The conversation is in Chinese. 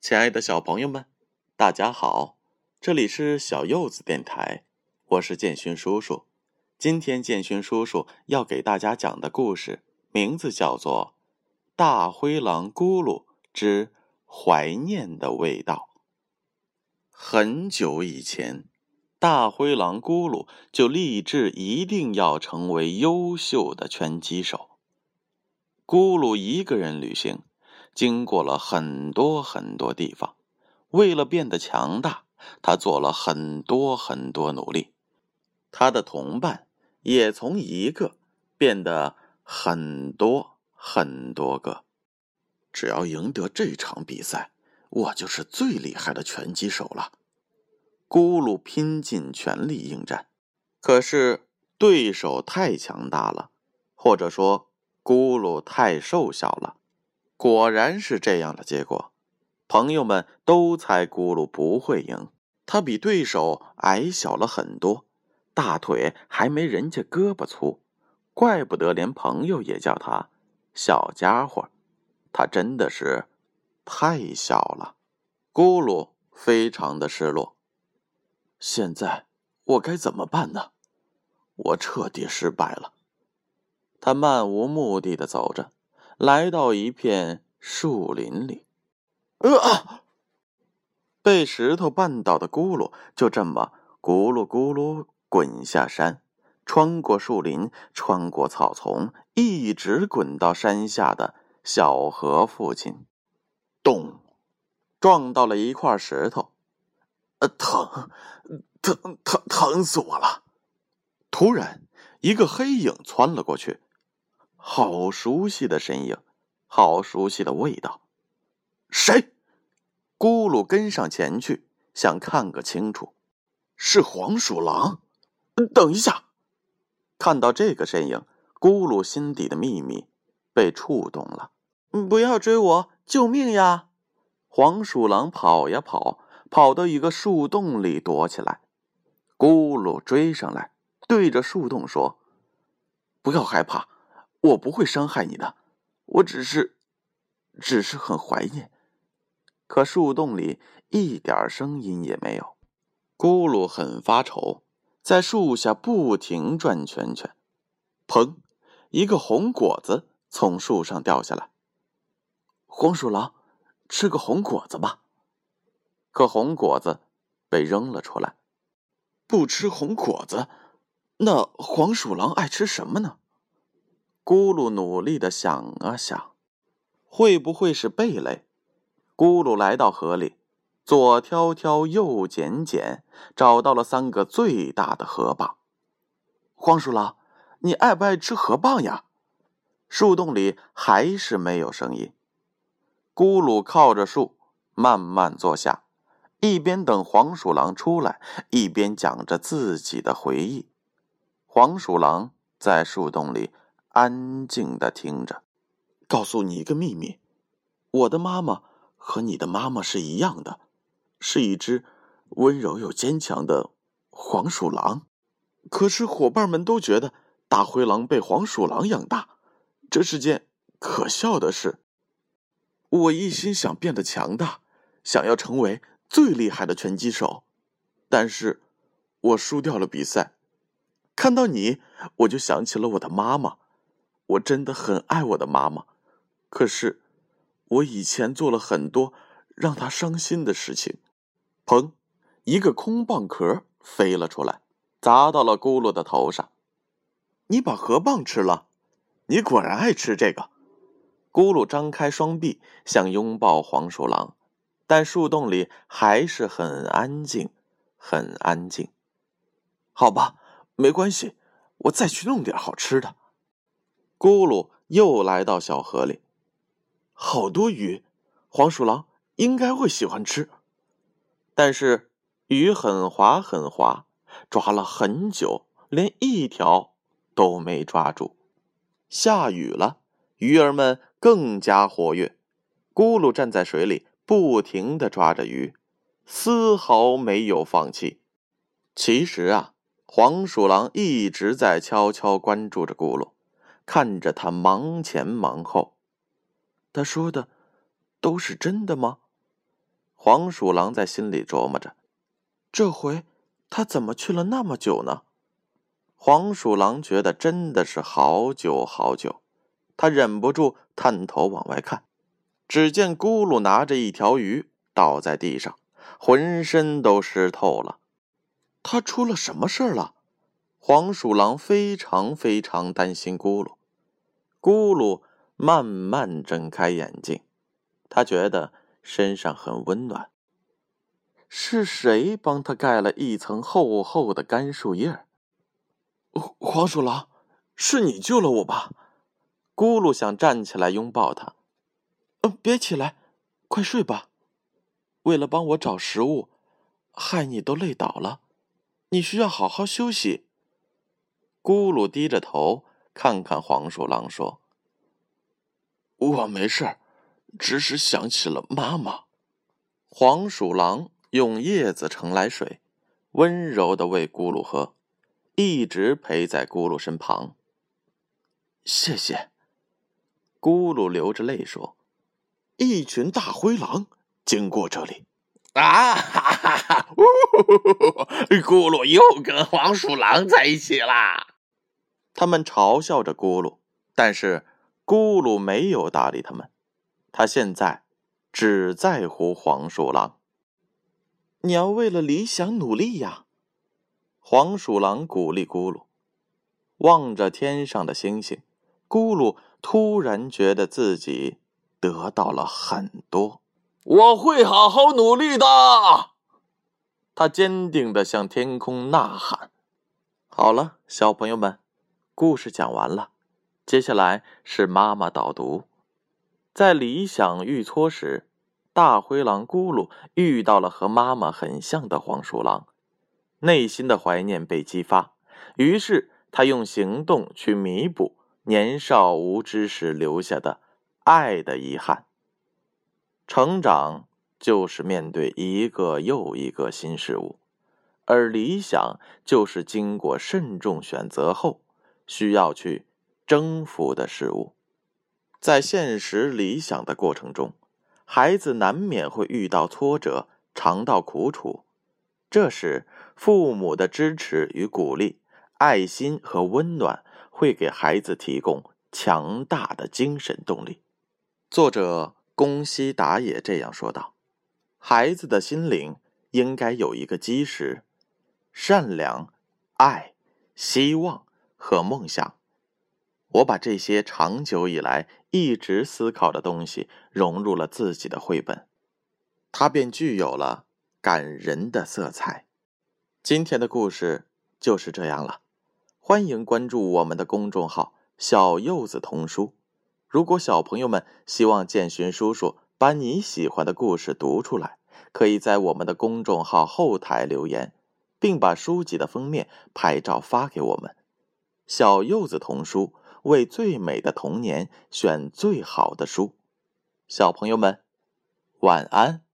亲爱的小朋友们，大家好！这里是小柚子电台，我是建勋叔叔。今天建勋叔叔要给大家讲的故事名字叫做《大灰狼咕噜之怀念的味道》。很久以前，大灰狼咕噜就立志一定要成为优秀的拳击手。咕噜一个人旅行。经过了很多很多地方，为了变得强大，他做了很多很多努力。他的同伴也从一个变得很多很多个。只要赢得这场比赛，我就是最厉害的拳击手了。咕噜拼尽全力应战，可是对手太强大了，或者说咕噜太瘦小了。果然是这样的结果，朋友们都猜咕噜不会赢。他比对手矮小了很多，大腿还没人家胳膊粗，怪不得连朋友也叫他小家伙。他真的是太小了。咕噜非常的失落。现在我该怎么办呢？我彻底失败了。他漫无目的的走着。来到一片树林里，啊！被石头绊倒的咕噜就这么咕噜咕噜滚下山，穿过树林，穿过草丛，一直滚到山下的小河附近。咚！撞到了一块石头，呃，疼，疼，疼，疼死我了！突然，一个黑影窜了过去。好熟悉的身影，好熟悉的味道。谁？咕噜跟上前去，想看个清楚。是黄鼠狼。等一下，看到这个身影，咕噜心底的秘密被触动了。不要追我，救命呀！黄鼠狼跑呀跑，跑到一个树洞里躲起来。咕噜追上来，对着树洞说：“不要害怕。”我不会伤害你的，我只是，只是很怀念。可树洞里一点声音也没有。咕噜很发愁，在树下不停转圈圈。砰！一个红果子从树上掉下来。黄鼠狼，吃个红果子吧。可红果子被扔了出来。不吃红果子，那黄鼠狼爱吃什么呢？咕噜努力的想啊想，会不会是贝类？咕噜来到河里，左挑挑，右捡捡，找到了三个最大的河蚌。黄鼠狼，你爱不爱吃河蚌呀？树洞里还是没有声音。咕噜靠着树，慢慢坐下，一边等黄鼠狼出来，一边讲着自己的回忆。黄鼠狼在树洞里。安静的听着，告诉你一个秘密：我的妈妈和你的妈妈是一样的，是一只温柔又坚强的黄鼠狼。可是伙伴们都觉得大灰狼被黄鼠狼养大，这是件可笑的事。我一心想变得强大，想要成为最厉害的拳击手，但是我输掉了比赛。看到你，我就想起了我的妈妈。我真的很爱我的妈妈，可是我以前做了很多让她伤心的事情。砰！一个空蚌壳飞了出来，砸到了咕噜的头上。你把河蚌吃了？你果然爱吃这个。咕噜张开双臂想拥抱黄鼠狼，但树洞里还是很安静，很安静。好吧，没关系，我再去弄点好吃的。咕噜又来到小河里，好多鱼，黄鼠狼应该会喜欢吃。但是鱼很滑很滑，抓了很久，连一条都没抓住。下雨了，鱼儿们更加活跃。咕噜站在水里，不停的抓着鱼，丝毫没有放弃。其实啊，黄鼠狼一直在悄悄关注着咕噜。看着他忙前忙后，他说的都是真的吗？黄鼠狼在心里琢磨着：这回他怎么去了那么久呢？黄鼠狼觉得真的是好久好久，他忍不住探头往外看，只见咕噜拿着一条鱼倒在地上，浑身都湿透了。他出了什么事儿了？黄鼠狼非常非常担心咕噜。咕噜慢慢睁开眼睛，他觉得身上很温暖。是谁帮他盖了一层厚厚的干树叶？黄鼠狼，是你救了我吧？咕噜想站起来拥抱他。嗯，别起来，快睡吧。为了帮我找食物，害你都累倒了，你需要好好休息。咕噜低着头看看黄鼠狼，说：“我没事，只是想起了妈妈。”黄鼠狼用叶子盛来水，温柔的喂咕噜喝。一直陪在咕噜身旁。谢谢。咕噜流着泪说：“一群大灰狼经过这里。”啊哈哈哈！咕噜又跟黄鼠狼在一起啦。他们嘲笑着咕噜，但是咕噜没有搭理他们。他现在只在乎黄鼠狼。你要为了理想努力呀。黄鼠狼鼓励咕噜，望着天上的星星，咕噜突然觉得自己得到了很多。我会好好努力的，他坚定的向天空呐喊。好了，小朋友们，故事讲完了，接下来是妈妈导读。在理想遇挫时，大灰狼咕噜遇到了和妈妈很像的黄鼠狼。内心的怀念被激发，于是他用行动去弥补年少无知时留下的爱的遗憾。成长就是面对一个又一个新事物，而理想就是经过慎重选择后需要去征服的事物。在现实理想的过程中，孩子难免会遇到挫折，尝到苦楚。这时，父母的支持与鼓励、爱心和温暖会给孩子提供强大的精神动力。作者宫西达也这样说道：“孩子的心灵应该有一个基石，善良、爱、希望和梦想。我把这些长久以来一直思考的东西融入了自己的绘本，它便具有了。”感人的色彩。今天的故事就是这样了。欢迎关注我们的公众号“小柚子童书”。如果小朋友们希望建勋叔叔把你喜欢的故事读出来，可以在我们的公众号后台留言，并把书籍的封面拍照发给我们。小柚子童书为最美的童年选最好的书。小朋友们，晚安。